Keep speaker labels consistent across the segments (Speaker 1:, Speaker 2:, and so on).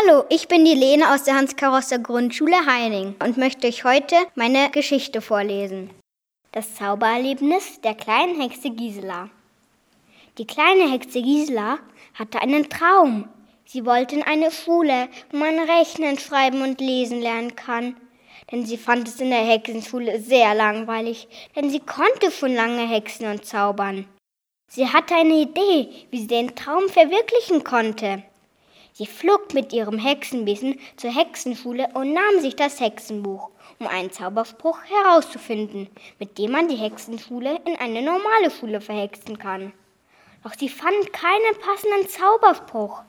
Speaker 1: Hallo, ich bin die Lene aus der Hans-Karosser Grundschule Heining und möchte euch heute meine Geschichte vorlesen. Das Zaubererlebnis der kleinen Hexe Gisela. Die kleine Hexe Gisela hatte einen Traum. Sie wollte in eine Schule, wo man rechnen, schreiben und lesen lernen kann. Denn sie fand es in der Hexenschule sehr langweilig, denn sie konnte schon lange hexen und zaubern. Sie hatte eine Idee, wie sie den Traum verwirklichen konnte. Sie flog mit ihrem Hexenbesen zur Hexenschule und nahm sich das Hexenbuch, um einen Zauberspruch herauszufinden, mit dem man die Hexenschule in eine normale Schule verhexen kann. Doch sie fand keinen passenden Zauberspruch.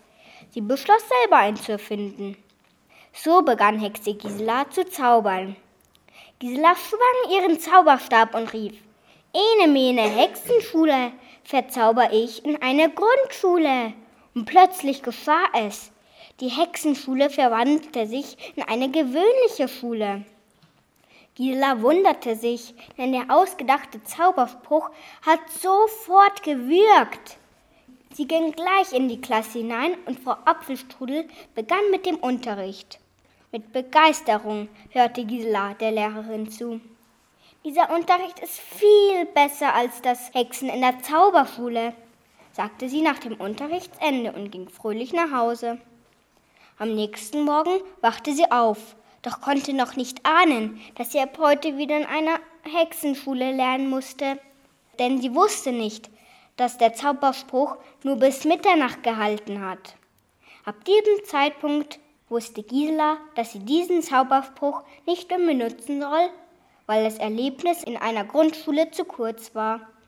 Speaker 1: Sie beschloss selber einen zu erfinden. So begann Hexe Gisela zu zaubern. Gisela schwang ihren Zauberstab und rief, Ene mene Hexenschule, verzauber ich in eine Grundschule. Und plötzlich geschah es. Die Hexenschule verwandelte sich in eine gewöhnliche Schule. Gisela wunderte sich, denn der ausgedachte Zauberspruch hat sofort gewirkt. Sie ging gleich in die Klasse hinein und Frau Apfelstrudel begann mit dem Unterricht. Mit Begeisterung hörte Gisela der Lehrerin zu. Dieser Unterricht ist viel besser als das Hexen in der Zauberschule, sagte sie nach dem Unterrichtsende und ging fröhlich nach Hause. Am nächsten Morgen wachte sie auf, doch konnte noch nicht ahnen, dass sie ab heute wieder in einer Hexenschule lernen musste. Denn sie wusste nicht, dass der Zauberspruch nur bis Mitternacht gehalten hat. Ab diesem Zeitpunkt wusste Gisela, dass sie diesen Zauberspruch nicht mehr benutzen soll, weil das Erlebnis in einer Grundschule zu kurz war.